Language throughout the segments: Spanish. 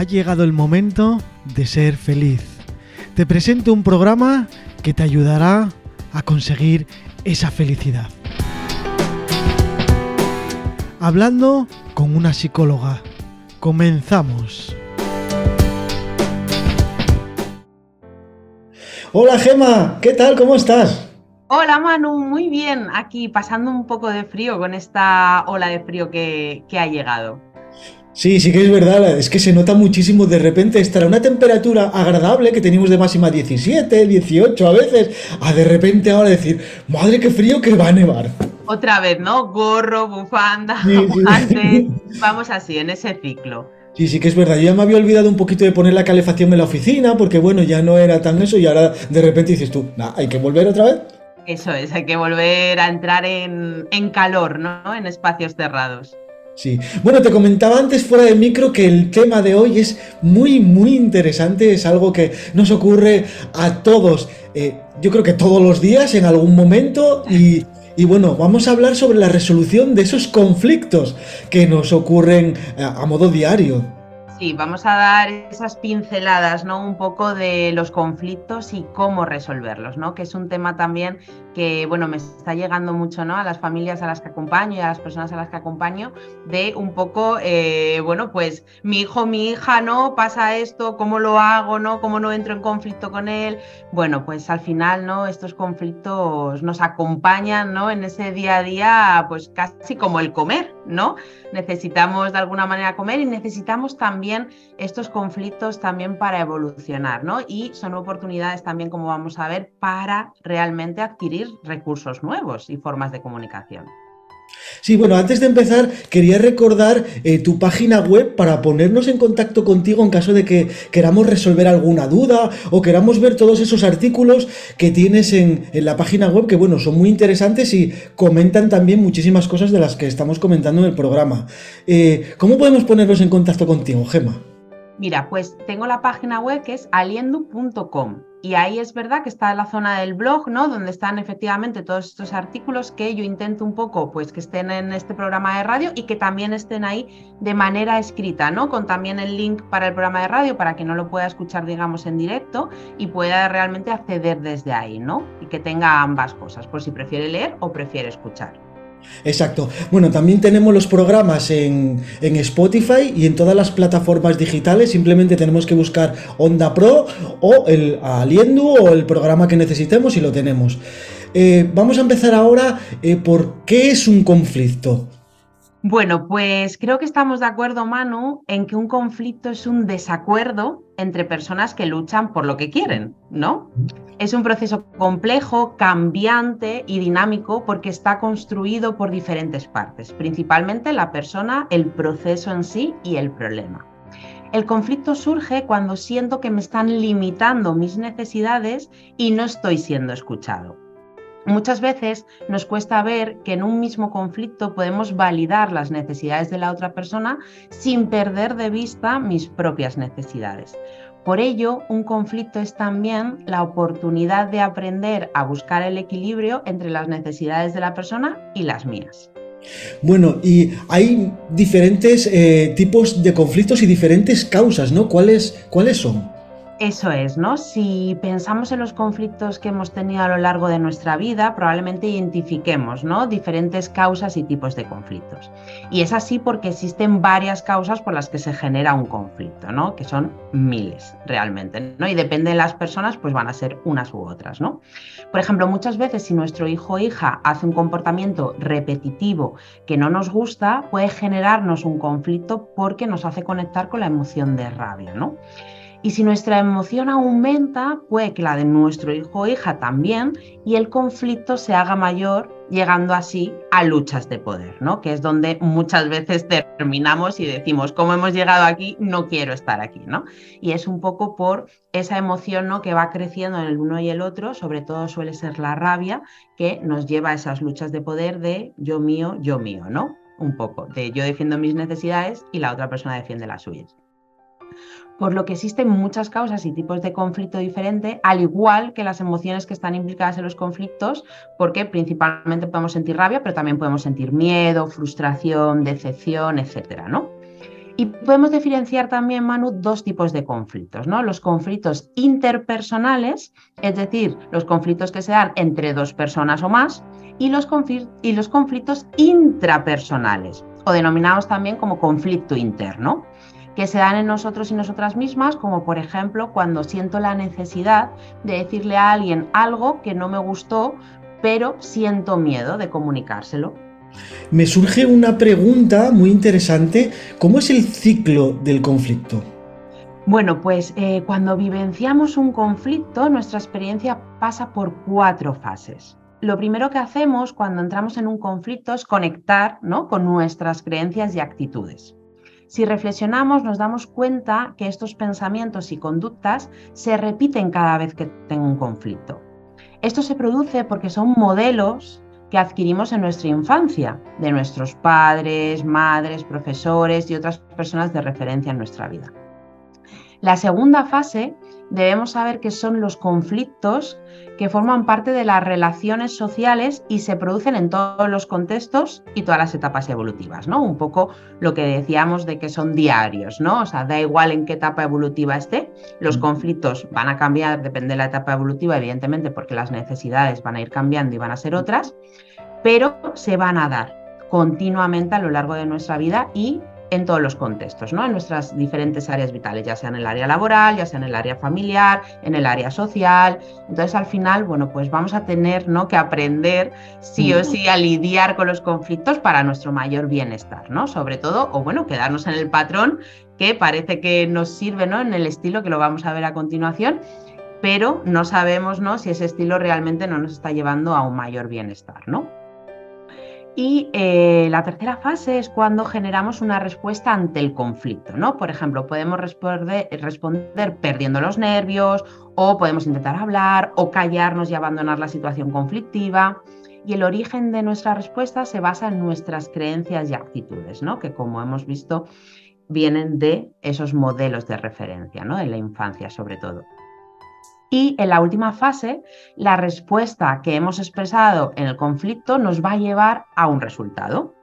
ha llegado el momento de ser feliz. Te presento un programa que te ayudará a conseguir esa felicidad. Hablando con una psicóloga. Comenzamos. Hola Gema, ¿qué tal? ¿Cómo estás? Hola Manu, muy bien. Aquí pasando un poco de frío con esta ola de frío que, que ha llegado. Sí, sí que es verdad, es que se nota muchísimo de repente estar a una temperatura agradable que teníamos de máxima 17, 18 a veces, a de repente ahora decir, madre qué frío que va a nevar. Otra vez, ¿no? Gorro, bufanda, vamos así, en ese ciclo. Sí, sí que es verdad. Yo ya me había olvidado un poquito de poner la calefacción en la oficina, porque bueno, ya no era tan eso, y ahora de repente dices tú, hay que volver otra vez. Eso es, hay que volver a entrar en, en calor, ¿no? En espacios cerrados. Sí. Bueno, te comentaba antes fuera de micro que el tema de hoy es muy, muy interesante. Es algo que nos ocurre a todos. Eh, yo creo que todos los días, en algún momento. Y, y, bueno, vamos a hablar sobre la resolución de esos conflictos que nos ocurren a, a modo diario. Sí, vamos a dar esas pinceladas, ¿no? Un poco de los conflictos y cómo resolverlos, ¿no? Que es un tema también que, bueno, me está llegando mucho, ¿no? A las familias a las que acompaño y a las personas a las que acompaño, de un poco, eh, bueno, pues mi hijo, mi hija, ¿no? Pasa esto, ¿cómo lo hago, ¿no? ¿Cómo no entro en conflicto con él? Bueno, pues al final, ¿no? Estos conflictos nos acompañan, ¿no? En ese día a día, pues casi como el comer, ¿no? Necesitamos de alguna manera comer y necesitamos también estos conflictos también para evolucionar, ¿no? Y son oportunidades también, como vamos a ver, para realmente adquirir recursos nuevos y formas de comunicación. Sí, bueno, antes de empezar, quería recordar eh, tu página web para ponernos en contacto contigo en caso de que queramos resolver alguna duda o queramos ver todos esos artículos que tienes en, la página web, que bueno, son muy interesantes y comentan también muchísimas cosas de las que estamos comentando en el programa. Eh, ¿Cómo podemos ponernos en contacto contigo, Gema? Mira, pues tengo la página web que es aliendu.com y ahí es verdad que está la zona del blog, ¿no? Donde están efectivamente todos estos artículos que yo intento un poco, pues que estén en este programa de radio y que también estén ahí de manera escrita, ¿no? Con también el link para el programa de radio para que no lo pueda escuchar, digamos, en directo y pueda realmente acceder desde ahí, ¿no? Y que tenga ambas cosas, por si prefiere leer o prefiere escuchar. Exacto. Bueno, también tenemos los programas en, Spotify y en todas las plataformas digitales. Simplemente tenemos que buscar Onda Pro o el Aliendu o el programa que necesitemos y lo tenemos. Eh, vamos a empezar ahora eh, por qué es un conflicto. Bueno, pues creo que estamos de acuerdo, Manu, en que un conflicto es un desacuerdo entre personas que luchan por lo que quieren, ¿no? Es un proceso complejo, cambiante y dinámico porque está construido por diferentes partes, principalmente la persona, el proceso en sí y el problema. El conflicto surge cuando siento que me están limitando mis necesidades y no estoy siendo escuchado. Muchas veces nos cuesta ver que en un mismo conflicto podemos validar las necesidades de la otra persona sin perder de vista mis propias necesidades. Por ello, un conflicto es también la oportunidad de aprender a buscar el equilibrio entre las necesidades de la persona y las mías. Bueno, y hay diferentes eh, tipos de conflictos y diferentes causas, ¿no? ¿Cuáles, ¿Cuáles son? Eso es, ¿no? Si pensamos en los conflictos que hemos tenido a lo largo de nuestra vida, probablemente identifiquemos, ¿no? Diferentes causas y tipos de conflictos. Y es así porque existen varias causas por las que se genera un conflicto, ¿no? Que son miles realmente, ¿no? Y depende de las personas, pues van a ser unas u otras, ¿no? Por ejemplo, muchas veces si nuestro hijo o hija hace un comportamiento repetitivo que no nos gusta, puede generarnos un conflicto porque nos hace conectar con la emoción de rabia, ¿no? Y si nuestra emoción aumenta, puede que la de nuestro hijo o hija también, y el conflicto se haga mayor, llegando así a luchas de poder, ¿no? Que es donde muchas veces terminamos y decimos, como hemos llegado aquí, no quiero estar aquí, ¿no? Y es un poco por esa emoción, ¿no? Que va creciendo en el uno y el otro, sobre todo suele ser la rabia, que nos lleva a esas luchas de poder de yo mío, yo mío, ¿no? Un poco, de yo defiendo mis necesidades y la otra persona defiende las suyas por lo que existen muchas causas y tipos de conflicto diferente, al igual que las emociones que están implicadas en los conflictos, porque principalmente podemos sentir rabia, pero también podemos sentir miedo, frustración, decepción, etcétera, ¿no? Y podemos diferenciar también, Manu, dos tipos de conflictos, ¿no? Los conflictos interpersonales, es decir, los conflictos que se dan entre dos personas o más, y los, y los conflictos intrapersonales, o denominados también como conflicto interno, que se dan en nosotros y nosotras mismas, como por ejemplo cuando siento la necesidad de decirle a alguien algo que no me gustó, pero siento miedo de comunicárselo. Me surge una pregunta muy interesante. ¿Cómo es el ciclo del conflicto? Bueno, pues eh, cuando vivenciamos un conflicto, nuestra experiencia pasa por cuatro fases. Lo primero que hacemos cuando entramos en un conflicto es conectar ¿no? con nuestras creencias y actitudes. Si reflexionamos, nos damos cuenta que estos pensamientos y conductas se repiten cada vez que tengo un conflicto. Esto se produce porque son modelos que adquirimos en nuestra infancia, de nuestros padres, madres, profesores y otras personas de referencia en nuestra vida. La segunda fase debemos saber que son los conflictos que forman parte de las relaciones sociales y se producen en todos los contextos y todas las etapas evolutivas, ¿no? Un poco lo que decíamos de que son diarios, ¿no? O sea, da igual en qué etapa evolutiva esté, los conflictos van a cambiar, depende de la etapa evolutiva, evidentemente, porque las necesidades van a ir cambiando y van a ser otras, pero se van a dar continuamente a lo largo de nuestra vida y en todos los contextos, ¿no? en nuestras diferentes áreas vitales, ya sea en el área laboral, ya sea en el área familiar, en el área social. Entonces, al final, bueno, pues vamos a tener ¿no? que aprender sí o sí a lidiar con los conflictos para nuestro mayor bienestar, ¿no? Sobre todo, o bueno, quedarnos en el patrón que parece que nos sirve ¿no? en el estilo que lo vamos a ver a continuación, pero no sabemos ¿no? si ese estilo realmente no nos está llevando a un mayor bienestar, ¿no? Y eh, la tercera fase es cuando generamos una respuesta ante el conflicto, ¿no? Por ejemplo, podemos responder, responder, perdiendo los nervios, o podemos intentar hablar, o callarnos y abandonar la situación conflictiva. Y el origen de nuestra respuesta se basa en nuestras creencias y actitudes, ¿no? Que como hemos visto, vienen de esos modelos de referencia, ¿no? En la infancia, sobre todo. Y en la última fase, la respuesta que hemos expresado en el conflicto nos va a llevar a un resultado.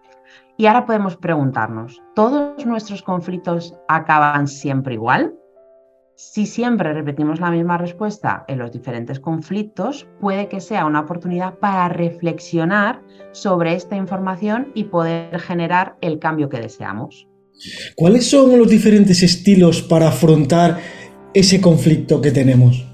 Y ahora podemos preguntarnos, ¿todos nuestros conflictos acaban siempre igual? Si siempre repetimos la misma respuesta en los diferentes conflictos, puede que sea una oportunidad para reflexionar sobre esta información y poder generar el cambio que deseamos. ¿Cuáles son los diferentes estilos para afrontar ese conflicto que tenemos?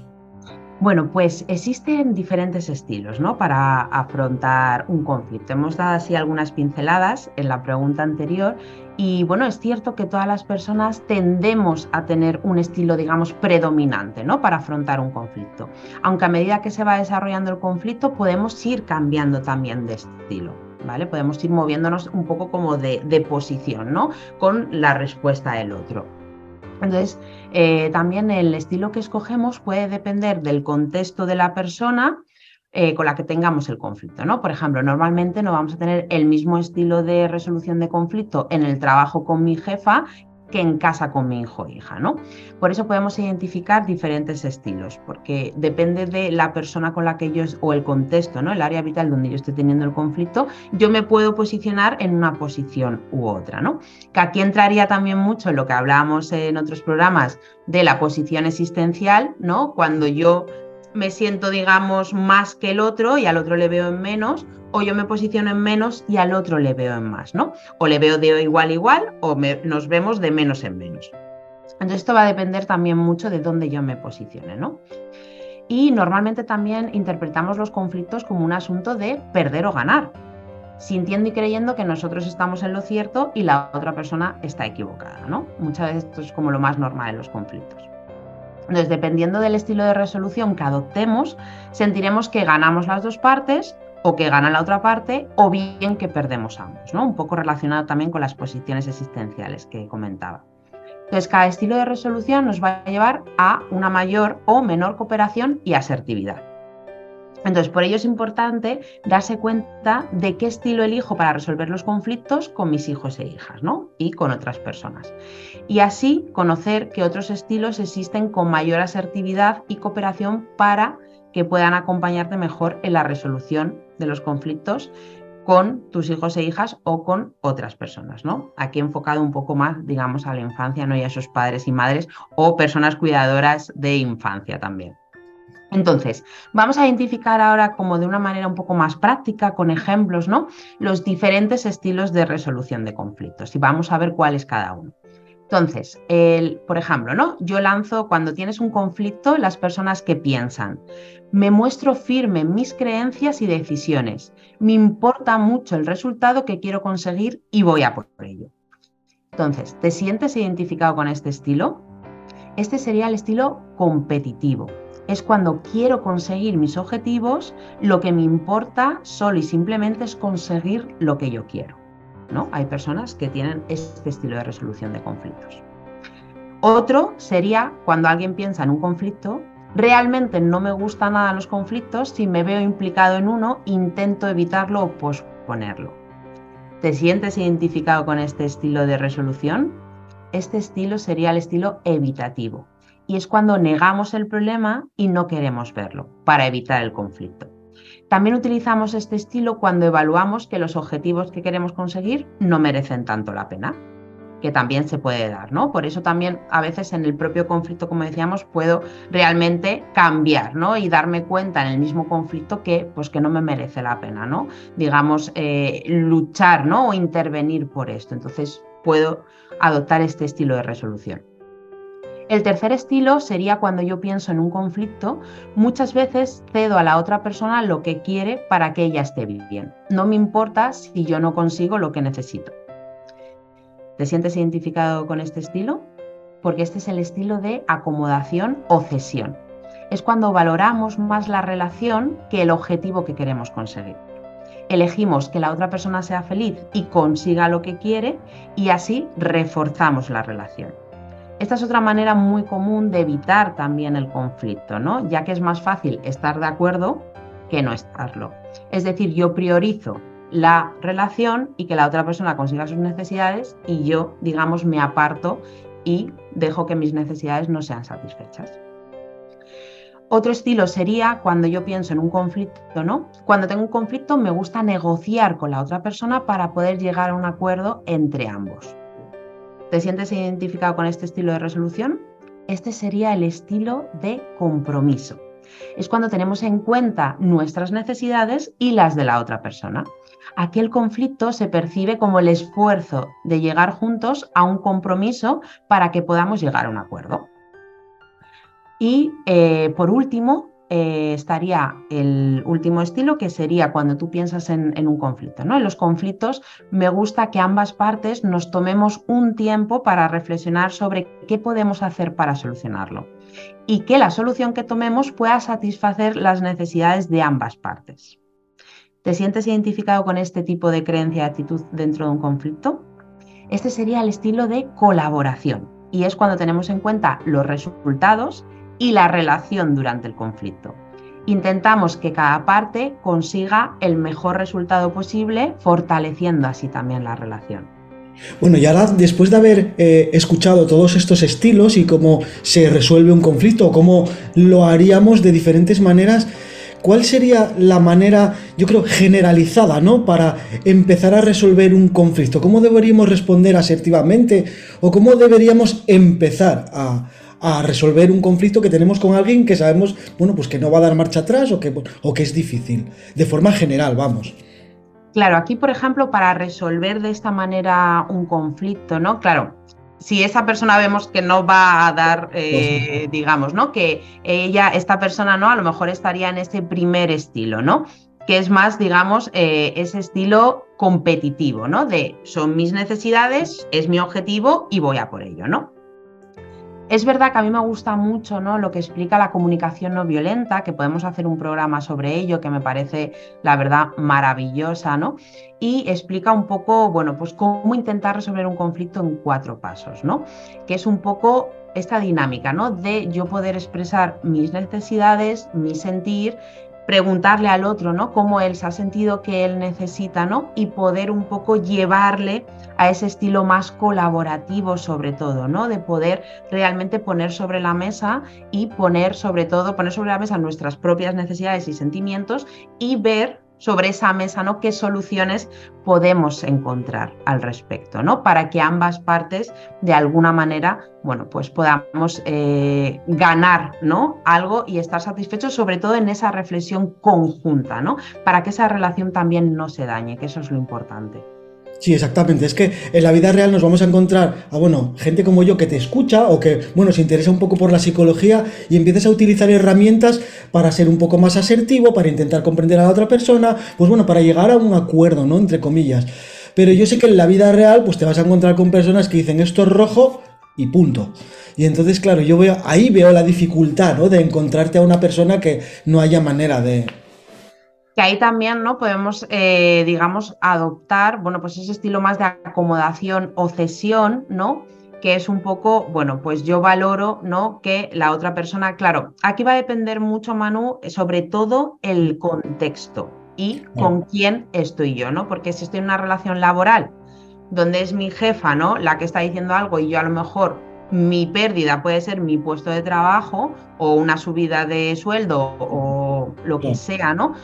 Bueno, pues existen diferentes estilos ¿no? para afrontar un conflicto. Hemos dado así algunas pinceladas en la pregunta anterior y bueno, es cierto que todas las personas tendemos a tener un estilo, digamos, predominante ¿no? para afrontar un conflicto. Aunque a medida que se va desarrollando el conflicto podemos ir cambiando también de estilo. ¿Vale? Podemos ir moviéndonos un poco como de, de posición, ¿no? Con la respuesta del otro. Entonces, eh, también el estilo que escogemos puede depender del contexto de la persona eh, con la que tengamos el conflicto. ¿no? Por ejemplo, normalmente no vamos a tener el mismo estilo de resolución de conflicto en el trabajo con mi jefa que en casa con mi hijo o hija, ¿no? Por eso podemos identificar diferentes estilos, porque depende de la persona con la que yo, o el contexto, ¿no? El área vital donde yo estoy teniendo el conflicto, yo me puedo posicionar en una posición u otra, ¿no? Que aquí entraría también mucho en lo que hablábamos en otros programas de la posición existencial, ¿no? Cuando yo me siento, digamos, más que el otro y al otro le veo en menos, o yo me posiciono en menos y al otro le veo en más, ¿no? O le veo de igual igual o nos vemos de menos en menos. Entonces esto va a depender también mucho de dónde yo me posicione, ¿no? Y normalmente también interpretamos los conflictos como un asunto de perder o ganar, sintiendo y creyendo que nosotros estamos en lo cierto y la otra persona está equivocada, ¿no? Muchas veces esto es como lo más normal en los conflictos. Entonces, dependiendo del estilo de resolución que adoptemos, sentiremos que ganamos las dos partes o que gana la otra parte o bien que perdemos ambos, ¿no? Un poco relacionado también con las posiciones existenciales que comentaba. Entonces, cada estilo de resolución nos va a llevar a una mayor o menor cooperación y asertividad. Entonces, por ello es importante darse cuenta de qué estilo elijo para resolver los conflictos con mis hijos e hijas, ¿no? Y con otras personas. Y así conocer que otros estilos existen con mayor asertividad y cooperación para que puedan acompañarte mejor en la resolución de los conflictos con tus hijos e hijas o con otras personas, ¿no? Aquí enfocado un poco más, digamos, a la infancia, ¿no? Y a esos padres y madres o personas cuidadoras de infancia también. Entonces, vamos a identificar ahora como de una manera un poco más práctica, con ejemplos, ¿no? Los diferentes estilos de resolución de conflictos y vamos a ver cuál es cada uno. Entonces, el, por ejemplo, ¿no? Yo lanzo cuando tienes un conflicto las personas que piensan, me muestro firme en mis creencias y decisiones, me importa mucho el resultado que quiero conseguir y voy a por ello. Entonces, ¿te sientes identificado con este estilo? Este sería el estilo competitivo. Es cuando quiero conseguir mis objetivos, lo que me importa solo y simplemente es conseguir lo que yo quiero. ¿no? Hay personas que tienen este estilo de resolución de conflictos. Otro sería cuando alguien piensa en un conflicto, realmente no me gustan nada los conflictos, si me veo implicado en uno, intento evitarlo o posponerlo. ¿Te sientes identificado con este estilo de resolución? Este estilo sería el estilo evitativo y es cuando negamos el problema y no queremos verlo para evitar el conflicto. También utilizamos este estilo cuando evaluamos que los objetivos que queremos conseguir no merecen tanto la pena, que también se puede dar, ¿no? Por eso también a veces en el propio conflicto, como decíamos, puedo realmente cambiar, ¿no? Y darme cuenta en el mismo conflicto que, pues, que no me merece la pena, ¿no? Digamos, eh, luchar, ¿no? O intervenir por esto. Entonces puedo adoptar este estilo de resolución. El tercer estilo sería cuando yo pienso en un conflicto, muchas veces cedo a la otra persona lo que quiere para que ella esté bien. No me importa si yo no consigo lo que necesito. ¿Te sientes identificado con este estilo? Porque este es el estilo de acomodación o cesión. Es cuando valoramos más la relación que el objetivo que queremos conseguir. Elegimos que la otra persona sea feliz y consiga lo que quiere y así reforzamos la relación. Esta es otra manera muy común de evitar también el conflicto, ¿no? Ya que es más fácil estar de acuerdo que no estarlo. Es decir, yo priorizo la relación y que la otra persona consiga sus necesidades y yo, digamos, me aparto y dejo que mis necesidades no sean satisfechas. Otro estilo sería cuando yo pienso en un conflicto, ¿no? Cuando tengo un conflicto me gusta negociar con la otra persona para poder llegar a un acuerdo entre ambos. ¿Te sientes identificado con este estilo de resolución? Este sería el estilo de compromiso. Es cuando tenemos en cuenta nuestras necesidades y las de la otra persona. Aquí el conflicto se percibe como el esfuerzo de llegar juntos a un compromiso para que podamos llegar a un acuerdo. Y eh, por último, eh, estaría el último estilo, que sería cuando tú piensas en, un conflicto. ¿no? En los conflictos me gusta que ambas partes nos tomemos un tiempo para reflexionar sobre qué podemos hacer para solucionarlo y que la solución que tomemos pueda satisfacer las necesidades de ambas partes. ¿Te sientes identificado con este tipo de creencia y actitud dentro de un conflicto? Este sería el estilo de colaboración y es cuando tenemos en cuenta los resultados y la relación durante el conflicto. Intentamos que cada parte consiga el mejor resultado posible, fortaleciendo así también la relación. Bueno, y ahora después de haber eh, escuchado todos estos estilos y cómo se resuelve un conflicto, cómo lo haríamos de diferentes maneras, ¿cuál sería la manera, yo creo, generalizada, ¿no? Para empezar a resolver un conflicto. ¿Cómo deberíamos responder asertivamente? ¿O cómo deberíamos empezar a, a resolver un conflicto que tenemos con alguien que sabemos, bueno, pues que no va a dar marcha atrás o que, o que es difícil, de forma general, vamos. Claro, aquí, por ejemplo, para resolver de esta manera un conflicto, ¿no? Claro, si esa persona vemos que no va a dar, eh, digamos, ¿no? Que ella, esta persona, ¿no? A lo mejor estaría en ese primer estilo, ¿no? Que es más, digamos, eh, ese estilo competitivo, ¿no? De son mis necesidades, es mi objetivo y voy a por ello, ¿no? Es verdad que a mí me gusta mucho ¿no? lo que explica la comunicación no violenta, que podemos hacer un programa sobre ello, que me parece, la verdad, maravillosa, ¿no? Y explica un poco, bueno, pues cómo intentar resolver un conflicto en cuatro pasos, ¿no? Que es un poco esta dinámica, ¿no? De yo poder expresar mis necesidades, mi sentir preguntarle al otro, ¿no? Cómo él se ha sentido que él necesita, ¿no? Y poder un poco llevarle a ese estilo más colaborativo sobre todo, ¿no? De poder realmente poner sobre la mesa y poner sobre todo, poner sobre la mesa nuestras propias necesidades y sentimientos y ver sobre esa mesa, ¿no? ¿Qué soluciones podemos encontrar al respecto, ¿no? Para que ambas partes, de alguna manera, bueno, pues podamos eh, ganar, ¿no? Algo y estar satisfechos, sobre todo en esa reflexión conjunta, ¿no? Para que esa relación también no se dañe, que eso es lo importante. Sí, exactamente. Es que en la vida real nos vamos a encontrar a, bueno, gente como yo que te escucha o que, bueno, se interesa un poco por la psicología y empiezas a utilizar herramientas para ser un poco más asertivo, para intentar comprender a la otra persona, pues bueno, para llegar a un acuerdo, ¿no? Entre comillas. Pero yo sé que en la vida real, pues te vas a encontrar con personas que dicen esto es rojo y punto. Y entonces, claro, yo veo, ahí veo la dificultad, ¿no? De encontrarte a una persona que no haya manera de, que ahí también ¿no? podemos, eh, digamos, adoptar, bueno, pues ese estilo más de acomodación o cesión, ¿no? Que es un poco, bueno, pues yo valoro, ¿no? Que la otra persona, claro, aquí va a depender mucho, Manu, sobre todo el contexto y con quién estoy yo, ¿no? Porque si estoy en una relación laboral donde es mi jefa, ¿no? La que está diciendo algo y yo a lo mejor mi pérdida puede ser mi puesto de trabajo o una subida de sueldo o lo que sea, ¿no?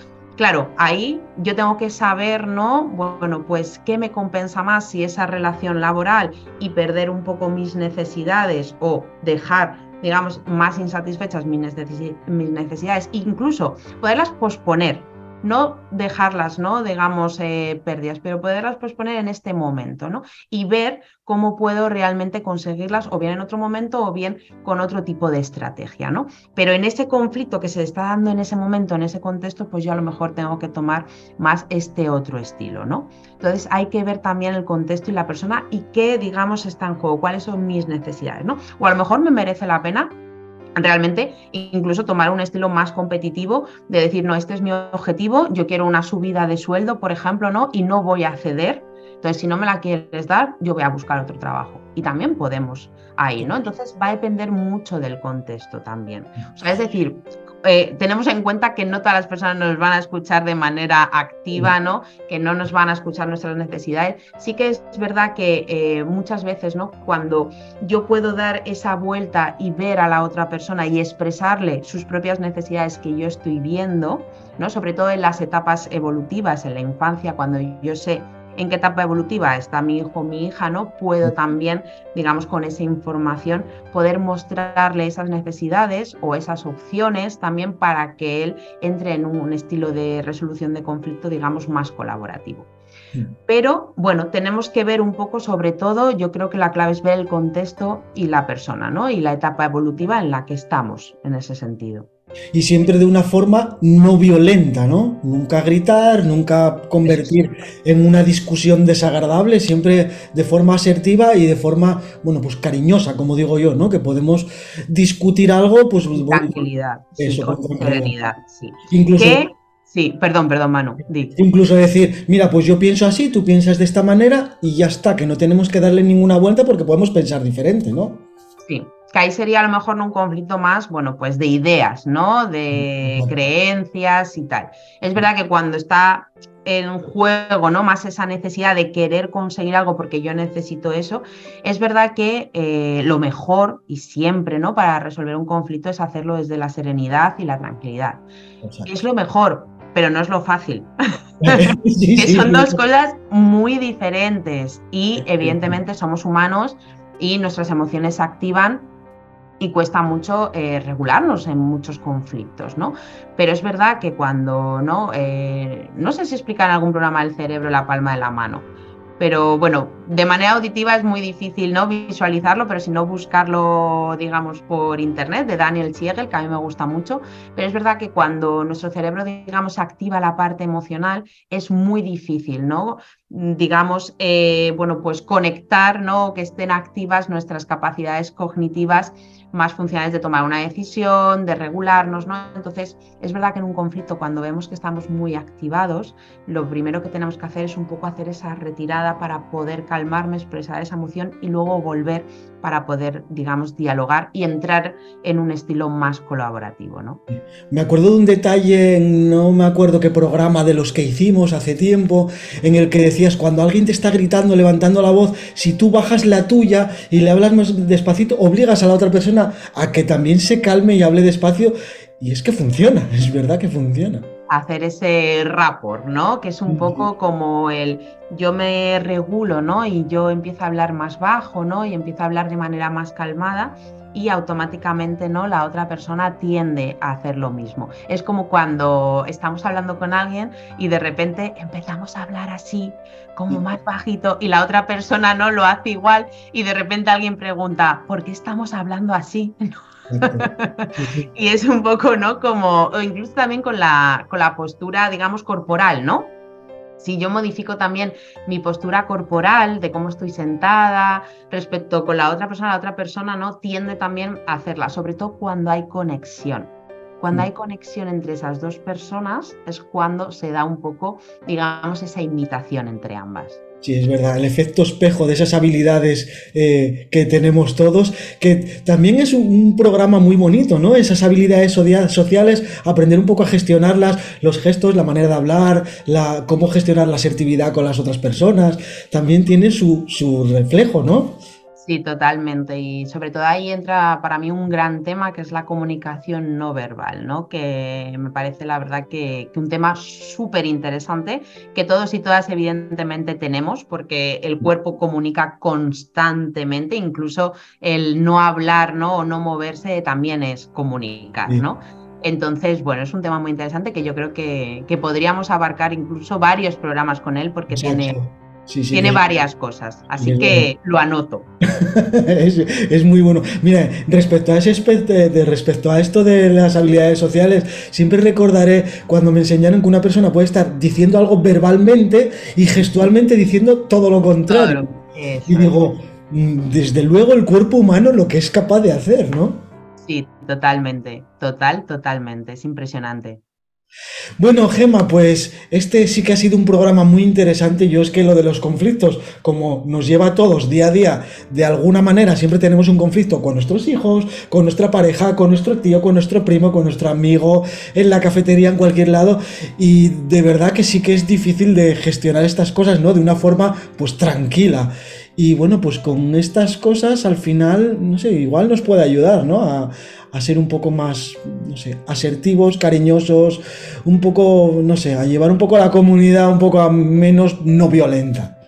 Claro, ahí yo tengo que saber, ¿no? Bueno, pues qué me compensa más si esa relación laboral y perder un poco mis necesidades o dejar, digamos, más insatisfechas mis necesidades, incluso poderlas posponer, no dejarlas, ¿no? Digamos, eh, pérdidas, pero poderlas posponer en este momento, ¿no? Y ver cómo puedo realmente conseguirlas o bien en otro momento o bien con otro tipo de estrategia, ¿no? Pero en ese conflicto que se está dando en ese momento, en ese contexto, pues yo a lo mejor tengo que tomar más este otro estilo, ¿no? Entonces hay que ver también el contexto y la persona y qué, digamos, está en juego, cuáles son mis necesidades, ¿no? O a lo mejor me merece la pena realmente incluso tomar un estilo más competitivo de decir, no, este es mi objetivo, yo quiero una subida de sueldo, por ejemplo, ¿no? Y no voy a ceder. Entonces, si no me la quieres dar, yo voy a buscar otro trabajo. Y también podemos ahí, ¿no? Entonces va a depender mucho del contexto también. O sea, es decir, eh, tenemos en cuenta que no todas las personas nos van a escuchar de manera activa, ¿no? Que no nos van a escuchar nuestras necesidades. Sí que es verdad que eh, muchas veces, ¿no? Cuando yo puedo dar esa vuelta y ver a la otra persona y expresarle sus propias necesidades que yo estoy viendo, ¿no? Sobre todo en las etapas evolutivas, en la infancia, cuando yo sé en qué etapa evolutiva está mi hijo o mi hija, ¿no? Puedo también, digamos, con esa información poder mostrarle esas necesidades o esas opciones también para que él entre en un estilo de resolución de conflicto, digamos, más colaborativo. Mm. Pero bueno, tenemos que ver un poco sobre todo, yo creo que la clave es ver el contexto y la persona, ¿no? Y la etapa evolutiva en la que estamos en ese sentido. Y siempre de una forma no violenta, ¿no? Nunca gritar, nunca convertir en una discusión desagradable, siempre de forma asertiva y de forma, bueno, pues cariñosa, como digo yo, ¿no? Que podemos discutir algo, pues... tranquilidad, eso, con serenidad, sí. Incluso... Sí, perdón, perdón, Manu. Incluso decir, mira, pues yo pienso así, tú piensas de esta manera y ya está, que no tenemos que darle ninguna vuelta porque podemos pensar diferente, ¿no? Sí, que ahí sería a lo mejor un conflicto más, bueno, pues de ideas, ¿no? De creencias y tal. Es verdad que cuando está en juego, ¿no? Más esa necesidad de querer conseguir algo porque yo necesito eso, es verdad que eh, lo mejor y siempre, ¿no? Para resolver un conflicto es hacerlo desde la serenidad y la tranquilidad. Es lo mejor, pero no es lo fácil. que son dos cosas muy diferentes y evidentemente somos humanos y nuestras emociones se activan y cuesta mucho eh, regularnos en muchos conflictos, ¿no? Pero es verdad que cuando, ¿no? Eh, no sé si explica en algún programa el cerebro la palma de la mano, pero bueno, de manera auditiva es muy difícil no visualizarlo, pero si no buscarlo, digamos, por internet, de Daniel Siegel, que a mí me gusta mucho. Pero es verdad que cuando nuestro cerebro, digamos, activa la parte emocional, es muy difícil, ¿no? digamos, eh, bueno, pues conectar, ¿no? Que estén activas nuestras capacidades cognitivas más funcionales de tomar una decisión, de regularnos, ¿no? Entonces, es verdad que en un conflicto, cuando vemos que estamos muy activados, lo primero que tenemos que hacer es un poco hacer esa retirada para poder calmarme, expresar esa emoción y luego volver para poder, digamos, dialogar y entrar en un estilo más colaborativo, ¿no? Me acuerdo de un detalle, no me acuerdo qué programa de los que hicimos hace tiempo, en el que decías, cuando alguien te está gritando, levantando la voz, si tú bajas la tuya y le hablas más despacito, obligas a la otra persona a que también se calme y hable despacio, y es que funciona, es verdad que funciona. hacer ese rapport, ¿no? Que es un poco como el yo me regulo, ¿no? Y yo empiezo a hablar más bajo, ¿no? Y empiezo a hablar de manera más calmada y automáticamente no la otra persona tiende a hacer lo mismo. Es como cuando estamos hablando con alguien y de repente empezamos a hablar así, como más bajito y la otra persona no lo hace igual y de repente alguien pregunta, ¿por qué estamos hablando así? y es un poco, ¿no? Como, o incluso también con la, con la postura, digamos, corporal, ¿no? Si yo modifico también mi postura corporal, de cómo estoy sentada, respecto con la otra persona, la otra persona no tiende también a hacerla, sobre todo cuando hay conexión. Cuando mm. hay conexión entre esas dos personas es cuando se da un poco, digamos, esa imitación entre ambas. Sí, es verdad, el efecto espejo de esas habilidades eh, que tenemos todos, que también es un, programa muy bonito, ¿no? Esas habilidades sociales, aprender un poco a gestionarlas, los gestos, la manera de hablar, la, cómo gestionar la asertividad con las otras personas, también tiene su, su reflejo, ¿no? Sí, totalmente. Y sobre todo ahí entra para mí un gran tema que es la comunicación no verbal, ¿no? Que me parece la verdad que, un tema súper interesante que todos y todas evidentemente tenemos porque el cuerpo comunica constantemente, incluso el no hablar, ¿no? O no moverse también es comunicar, ¿no? Entonces, bueno, es un tema muy interesante que yo creo que, podríamos abarcar incluso varios programas con él porque tiene tiene varias cosas, así que lo anoto. es, muy bueno. Mira, respecto a ese de, respecto a esto de las habilidades sociales, siempre recordaré cuando me enseñaron que una persona puede estar diciendo algo verbalmente y gestualmente diciendo todo lo contrario. y digo, mm, desde luego el cuerpo humano lo que es capaz de hacer, ¿no? Sí, totalmente, total, totalmente, es impresionante. Bueno, Gema, pues este sí que ha sido un programa muy interesante. Yo es que lo de los conflictos, como nos lleva a todos día a día, de alguna manera siempre tenemos un conflicto con nuestros hijos, con nuestra pareja, con nuestro tío, con nuestro primo, con nuestro amigo, en la cafetería, en cualquier lado. Y de verdad que sí que es difícil de gestionar estas cosas, ¿no? De una forma, pues tranquila. Y bueno, pues con estas cosas al final, no sé, igual nos puede ayudar, ¿no? A, a ser un poco más, no sé, asertivos, cariñosos, un poco, no sé, a llevar un poco a la comunidad un poco a menos no violenta.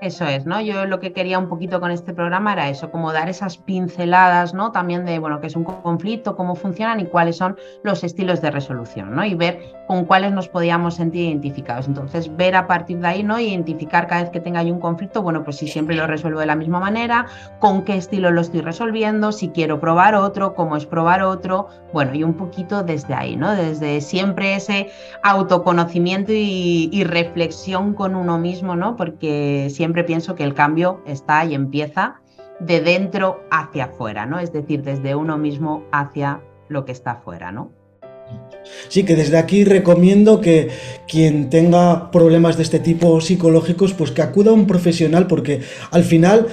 Eso es, ¿no? Yo lo que quería un poquito con este programa era eso, como dar esas pinceladas, ¿no? También de, bueno, qué es un conflicto, cómo funcionan y cuáles son los estilos de resolución, ¿no? Y ver con cuáles nos podíamos sentir identificados. Entonces, ver a partir de ahí, ¿no? Identificar cada vez que tenga yo un conflicto, bueno, pues si siempre lo resuelvo de la misma manera, con qué estilo lo estoy resolviendo, si quiero probar otro, cómo es probar otro, bueno, y un poquito desde ahí, ¿no? Desde siempre ese autoconocimiento y, y reflexión con uno mismo, ¿no? Porque siempre siempre pienso que el cambio está y empieza de dentro hacia afuera, ¿no? Es decir, desde uno mismo hacia lo que está afuera, ¿no? Sí, que desde aquí recomiendo que quien tenga problemas de este tipo psicológicos, pues que acuda a un profesional, porque al final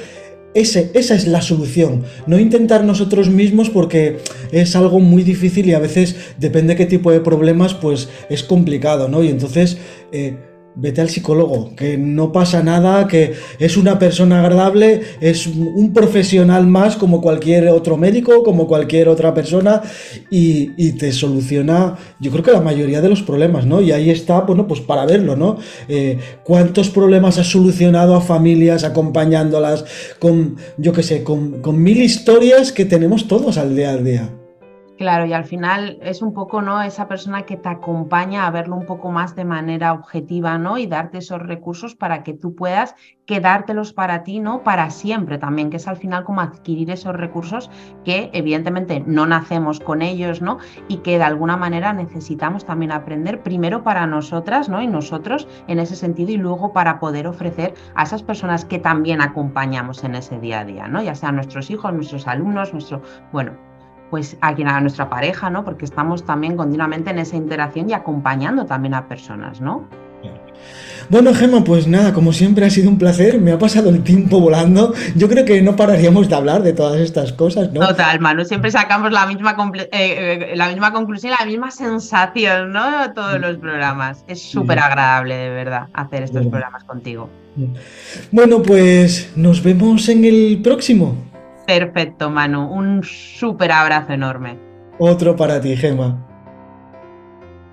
ese, esa es la solución. No intentar nosotros mismos porque es algo muy difícil y a veces depende qué tipo de problemas, pues es complicado, ¿no? Y entonces eh, vete al psicólogo, que no pasa nada, que es una persona agradable, es un profesional más como cualquier otro médico, como cualquier otra persona, y, te soluciona, yo creo que la mayoría de los problemas, ¿no? Y ahí está, bueno, pues para verlo, ¿no? Eh, ¿Cuántos problemas has solucionado a familias acompañándolas con, yo qué sé, con, con mil historias que tenemos todos al día al día? Claro, y al final es un poco, ¿no? Esa persona que te acompaña a verlo un poco más de manera objetiva, ¿no? Y darte esos recursos para que tú puedas quedártelos para ti, ¿no? Para siempre también, que es al final como adquirir esos recursos que evidentemente no nacemos con ellos, ¿no? Y que de alguna manera necesitamos también aprender primero para nosotras, ¿no? Y nosotros en ese sentido y luego para poder ofrecer a esas personas que también acompañamos en ese día a día, ¿no? Ya sean nuestros hijos, nuestros alumnos, nuestro, bueno, pues a, a nuestra pareja, ¿no? Porque estamos también continuamente en esa interacción y acompañando también a personas, ¿no? Bueno, Gemma, pues nada, como siempre ha sido un placer, me ha pasado el tiempo volando. Yo creo que no pararíamos de hablar de todas estas cosas, ¿no? Total, Manu, siempre sacamos la misma, eh, eh, la misma conclusión, la misma sensación, ¿no? Todos los programas. Es súper agradable, de verdad, hacer estos programas contigo. Bueno, pues nos vemos en el próximo. Perfecto, Manu. Un súper abrazo enorme. Otro para ti, Gema.